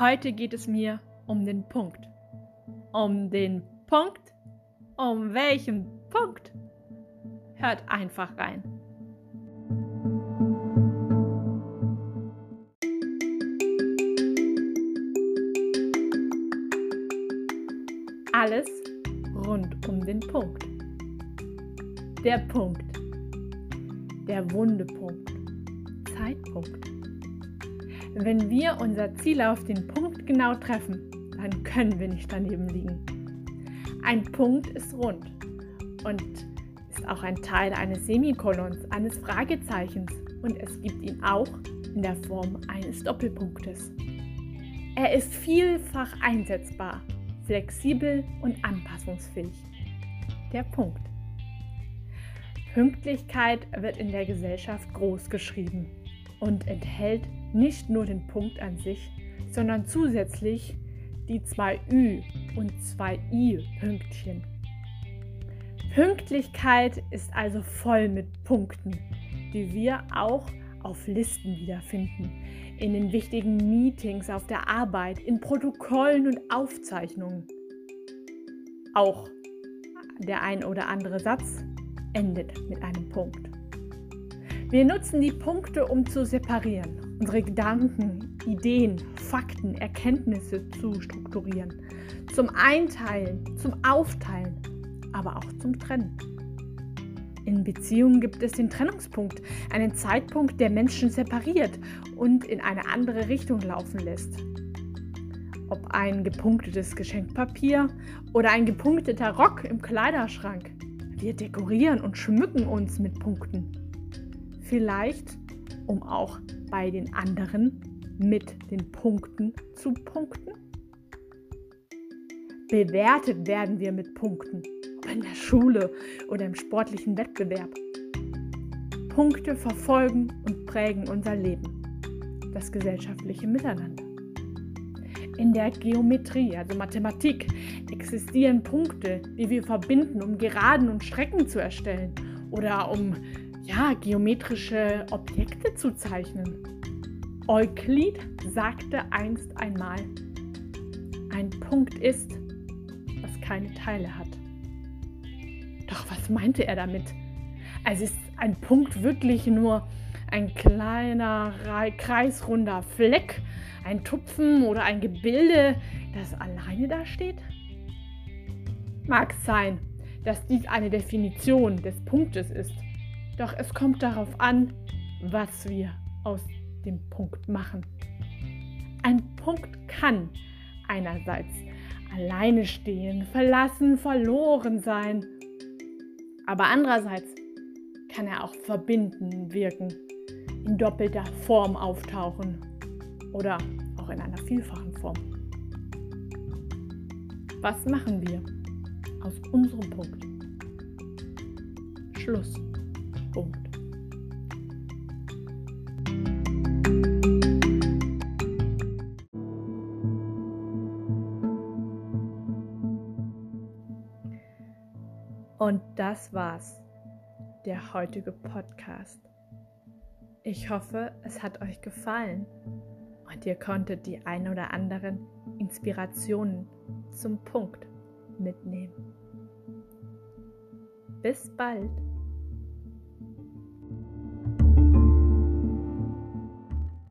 Heute geht es mir um den Punkt. Um den Punkt? Um welchen Punkt? Hört einfach rein. Alles rund um den Punkt. Der Punkt. Der Wundepunkt. Zeitpunkt. Wenn wir unser Ziel auf den Punkt genau treffen, dann können wir nicht daneben liegen. Ein Punkt ist rund und ist auch ein Teil eines Semikolons, eines Fragezeichens und es gibt ihn auch in der Form eines Doppelpunktes. Er ist vielfach einsetzbar flexibel und anpassungsfähig. Der Punkt. Pünktlichkeit wird in der Gesellschaft groß geschrieben und enthält nicht nur den Punkt an sich, sondern zusätzlich die zwei Ü und zwei I-Pünktchen. Pünktlichkeit ist also voll mit Punkten, die wir auch auf Listen wiederfinden, in den wichtigen Meetings auf der Arbeit, in Protokollen und Aufzeichnungen. Auch der ein oder andere Satz endet mit einem Punkt. Wir nutzen die Punkte, um zu separieren, unsere Gedanken, Ideen, Fakten, Erkenntnisse zu strukturieren, zum Einteilen, zum Aufteilen, aber auch zum Trennen. In Beziehungen gibt es den Trennungspunkt, einen Zeitpunkt, der Menschen separiert und in eine andere Richtung laufen lässt. Ob ein gepunktetes Geschenkpapier oder ein gepunkteter Rock im Kleiderschrank. Wir dekorieren und schmücken uns mit Punkten. Vielleicht, um auch bei den anderen mit den Punkten zu punkten. Bewertet werden wir mit Punkten in der Schule oder im sportlichen Wettbewerb. Punkte verfolgen und prägen unser Leben, das gesellschaftliche Miteinander. In der Geometrie, also Mathematik, existieren Punkte, die wir verbinden, um Geraden und Strecken zu erstellen oder um ja, geometrische Objekte zu zeichnen. Euklid sagte einst einmal, ein Punkt ist, was keine Teile hat. Doch was meinte er damit? Also ist ein Punkt wirklich nur ein kleiner kreisrunder Fleck, ein Tupfen oder ein Gebilde, das alleine da steht? Mag sein, dass dies eine Definition des Punktes ist, doch es kommt darauf an, was wir aus dem Punkt machen. Ein Punkt kann einerseits alleine stehen, verlassen, verloren sein aber andererseits kann er auch verbindend wirken, in doppelter Form auftauchen oder auch in einer vielfachen Form. Was machen wir aus unserem Punkt? Schluss. Punkt. Und das war's, der heutige Podcast. Ich hoffe, es hat euch gefallen und ihr konntet die ein oder anderen Inspirationen zum Punkt mitnehmen. Bis bald!